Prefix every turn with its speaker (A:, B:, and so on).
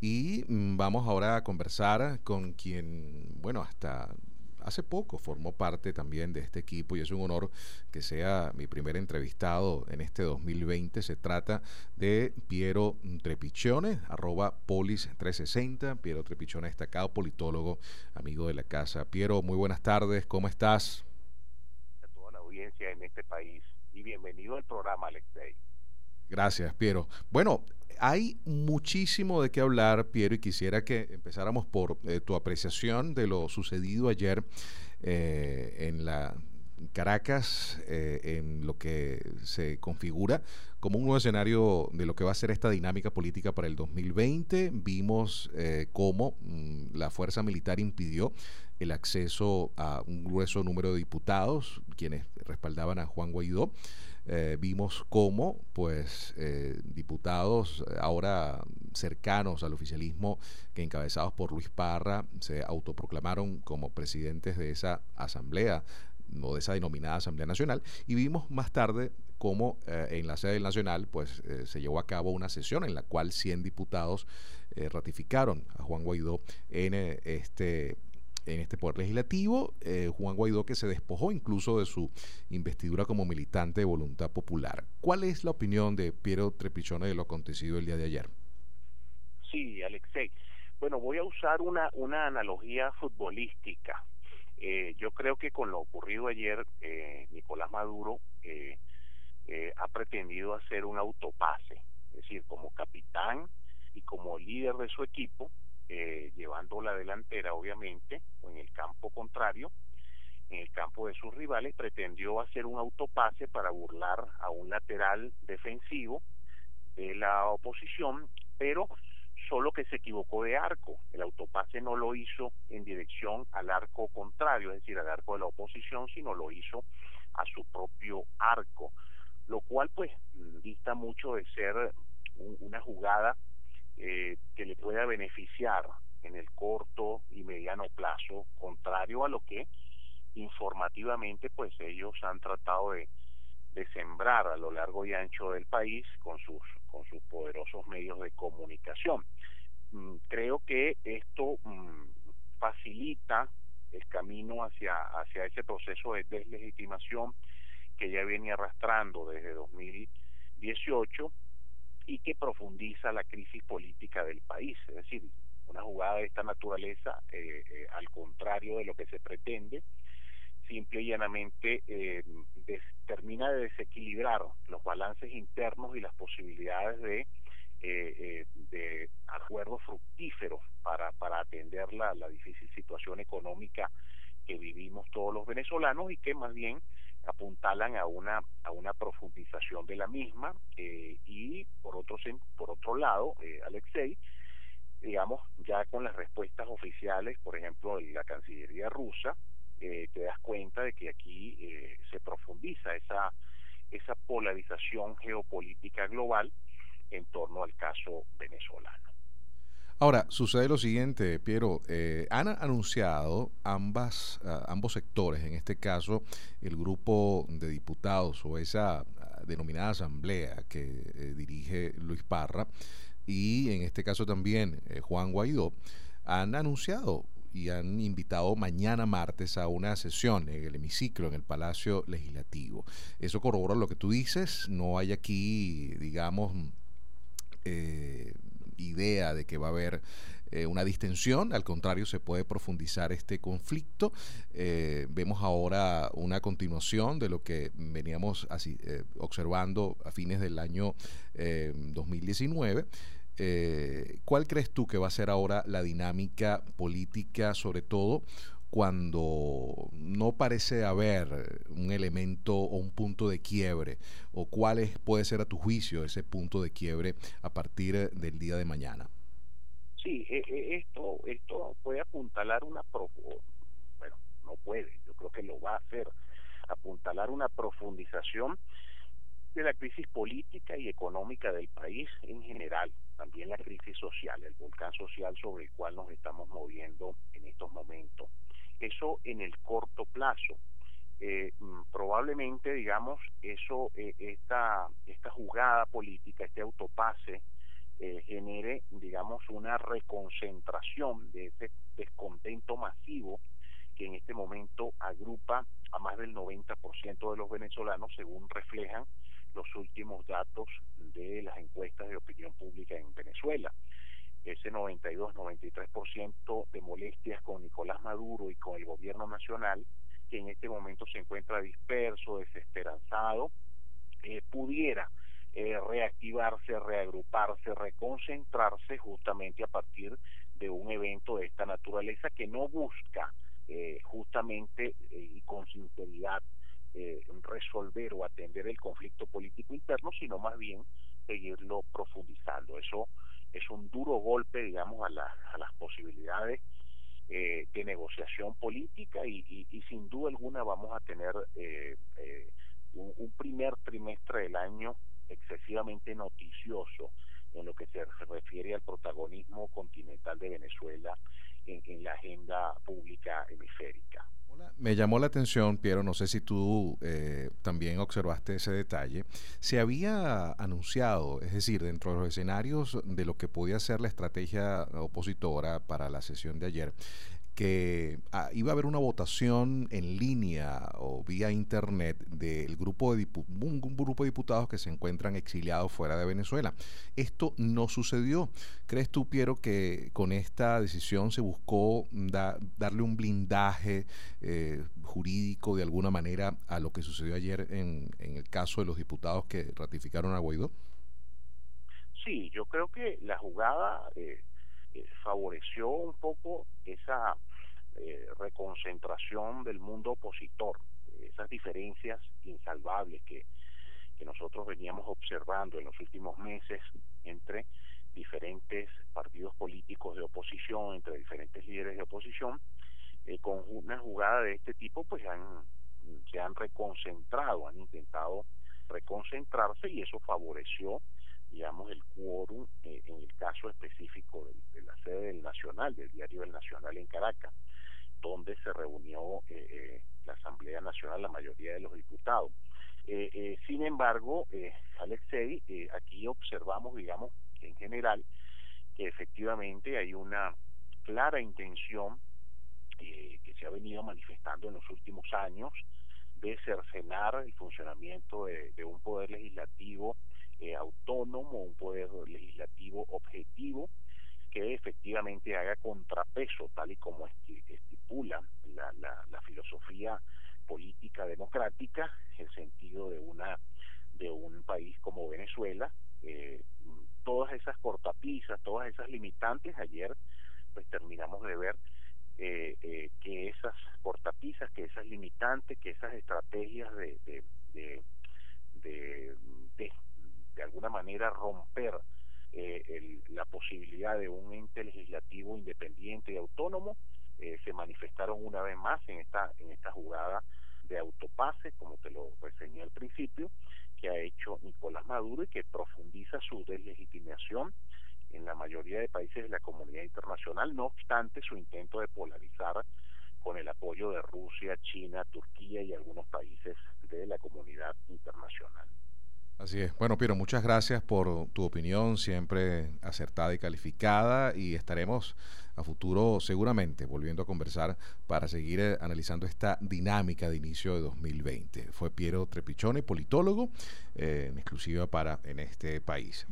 A: Y mm, vamos ahora a conversar con quien, bueno, hasta hace poco formó parte también de este equipo y es un honor que sea mi primer entrevistado en este 2020. Se trata de Piero Trepichone, arroba polis360. Piero Trepichone, destacado politólogo, amigo de la casa. Piero, muy buenas tardes, ¿cómo estás?
B: A toda la audiencia en este país y bienvenido al programa, Alexei.
A: Gracias, Piero. Bueno, hay muchísimo de qué hablar, Piero, y quisiera que empezáramos por eh, tu apreciación de lo sucedido ayer eh, en la Caracas, eh, en lo que se configura como un nuevo escenario de lo que va a ser esta dinámica política para el 2020. Vimos cómo mm, la fuerza militar impidió el acceso a un grueso número de diputados, quienes respaldaban a Juan Guaidó. Eh, vimos cómo pues eh, diputados eh, ahora cercanos al oficialismo que encabezados por Luis Parra se autoproclamaron como presidentes de esa asamblea o de esa denominada Asamblea Nacional y vimos más tarde cómo en la sede del Nacional pues se llevó a cabo una sesión en la cual 100 diputados ratificaron a Juan Guaidó en este en este poder legislativo, eh, Juan Guaidó que se despojó incluso de su investidura como militante de voluntad popular. ¿Cuál es la opinión de Piero Trepichone de lo acontecido el día de ayer?
B: Sí, Alexei. Bueno, voy a usar una, una analogía futbolística. Eh, yo creo que con lo ocurrido ayer, eh, Nicolás Maduro ha pretendido hacer un autopase, es decir, como capitán y como líder de su equipo, eh, llevando la delantera, obviamente, en el campo contrario, en el campo de sus rivales, pretendió hacer un autopase para burlar a un lateral defensivo de la oposición, pero solo que se equivocó de arco. El autopase no lo hizo en dirección al arco contrario, es decir, al arco de la oposición, sino lo hizo a su propio arco, lo cual pues dista mucho de ser una jugada eh, que le pueda beneficiar en el corto y mediano plazo, contrario a lo que informativamente pues ellos han tratado de, de sembrar a lo largo y ancho del país con sus con sus poderosos medios de comunicación. Mm, creo que esto mm, facilita el camino hacia hacia ese proceso de deslegitimación que ya viene arrastrando desde 2018 y que profundiza la crisis política del país. Es decir, una jugada de esta naturaleza, eh, eh, al contrario de lo que se pretende, simple y llanamente eh, termina de desequilibrar los balances internos y las posibilidades de, de acuerdos fructíferos para, atender la, difícil situación económica que vivimos todos los venezolanos y que más bien apuntalan a una a una profundización de la misma eh, y por otro por otro lado eh, Alexei digamos ya con las respuestas oficiales por ejemplo de la Cancillería rusa eh, te das cuenta de que aquí eh, se profundiza esa esa polarización geopolítica global en torno al caso venezolano
A: Ahora, sucede lo siguiente, Piero. Eh, han anunciado ambas, ah, ambos sectores, en este caso el grupo de diputados o esa ah, denominada asamblea que eh, dirige Luis Parra y en este caso también Juan Guaidó, han anunciado y han invitado mañana martes a una sesión en el hemiciclo, en el Palacio Legislativo. Eso corrobora lo que tú dices, no hay aquí, digamos, eh, idea de que va a haber eh, una distensión, al contrario, se puede profundizar este conflicto. Eh, vemos ahora una continuación de lo que veníamos así, eh, observando a fines del año 2019. ¿Cuál crees tú que va a ser ahora la dinámica política, sobre todo cuando no parece haber un elemento o un punto de quiebre? ¿O cuál es, puede ser a tu juicio ese punto de quiebre a partir del día de mañana?
B: Sí, e, e, esto, esto puede apuntalar una... Bueno, no puede, yo creo que lo va a hacer, apuntalar una profundización de la crisis política y económica del país en general, también la crisis social, el volcán social sobre el cual nos estamos moviendo en estos momentos. Eso en el corto plazo. Eh, mm, probablemente, digamos, eso, eh, esta, esta jugada política, este autopase eh, genere, digamos, una reconcentración de ese descontento masivo que en este momento agrupa a más del 90% de los venezolanos, según reflejan los últimos datos de las encuestas de opinión pública en Venezuela. Ese 92-93% de molestias con Nicolás Maduro y con el gobierno nacional, que en este momento se encuentra disperso, desesperanzado, eh, pudiera eh, reactivarse, reagruparse, reconcentrarse justamente a partir de un evento de esta naturaleza que no busca eh, justamente y con sinceridad resolver o atender el conflicto político interno, sino más bien seguirlo profundizando. Eso es un duro golpe, digamos, a, a las posibilidades de negociación política y, sin duda alguna vamos a tener un, primer trimestre del año excesivamente noticioso en lo que se refiere al protagonismo continental de Venezuela en, la agenda pública hemisférica.
A: Me llamó la atención, Piero, no sé si tú eh, también observaste ese detalle. Se había anunciado, es decir, dentro de los escenarios de lo que podía ser la estrategia opositora para la sesión de ayer, que ah, iba a haber una votación en línea o vía internet del grupo de un, grupo de diputados que se encuentran exiliados fuera de Venezuela. Esto no sucedió. ¿Crees tú, Piero, que con esta decisión se buscó darle un blindaje eh, jurídico de alguna manera a lo que sucedió ayer en, en el caso de los diputados que ratificaron a Guaidó?
B: Sí, yo creo que la jugada eh, eh, favoreció un poco esa eh, reconcentración del mundo opositor, esas diferencias insalvables que, que nosotros veníamos observando en los últimos meses entre diferentes partidos políticos de oposición, entre diferentes líderes de oposición, eh, con una jugada de este tipo, pues han, se han reconcentrado, han intentado reconcentrarse y eso favoreció, digamos, el quórum eh, en el caso específico de, la sede del Nacional, del diario del Nacional en Caracas donde se reunió eh, eh, la Asamblea Nacional, la mayoría de los diputados. Eh, sin embargo, Alexei, aquí observamos, digamos, en general, que efectivamente hay una clara intención que se ha venido manifestando en los últimos años de cercenar el funcionamiento de, un poder legislativo autónomo, un poder legislativo objetivo, que efectivamente haga contrapeso, tal y como estipula la, la, filosofía política democrática, el sentido de una de un país como Venezuela. Eh, todas esas cortapisas, todas esas limitantes, ayer pues terminamos de ver eh, eh, que esas cortapisas, que esas limitantes, que esas estrategias de, de, de, de alguna manera romper eh, la posibilidad de un ente legislativo independiente y autónomo eh, se manifestaron una vez más en esta en esta jugada de autopase, como te lo reseñé al principio, que ha hecho Nicolás Maduro y que profundiza su deslegitimación en la mayoría de países de la comunidad internacional, no obstante su intento de polarizar con el apoyo de Rusia, China, Turquía y algunos países de la comunidad internacional.
A: Así es. Bueno, Piero, muchas gracias por tu opinión, siempre acertada y calificada, y estaremos a futuro seguramente volviendo a conversar para seguir eh, analizando esta dinámica de inicio de 2020. Fue Piero Trepichone, politólogo, eh, en exclusiva para en este país.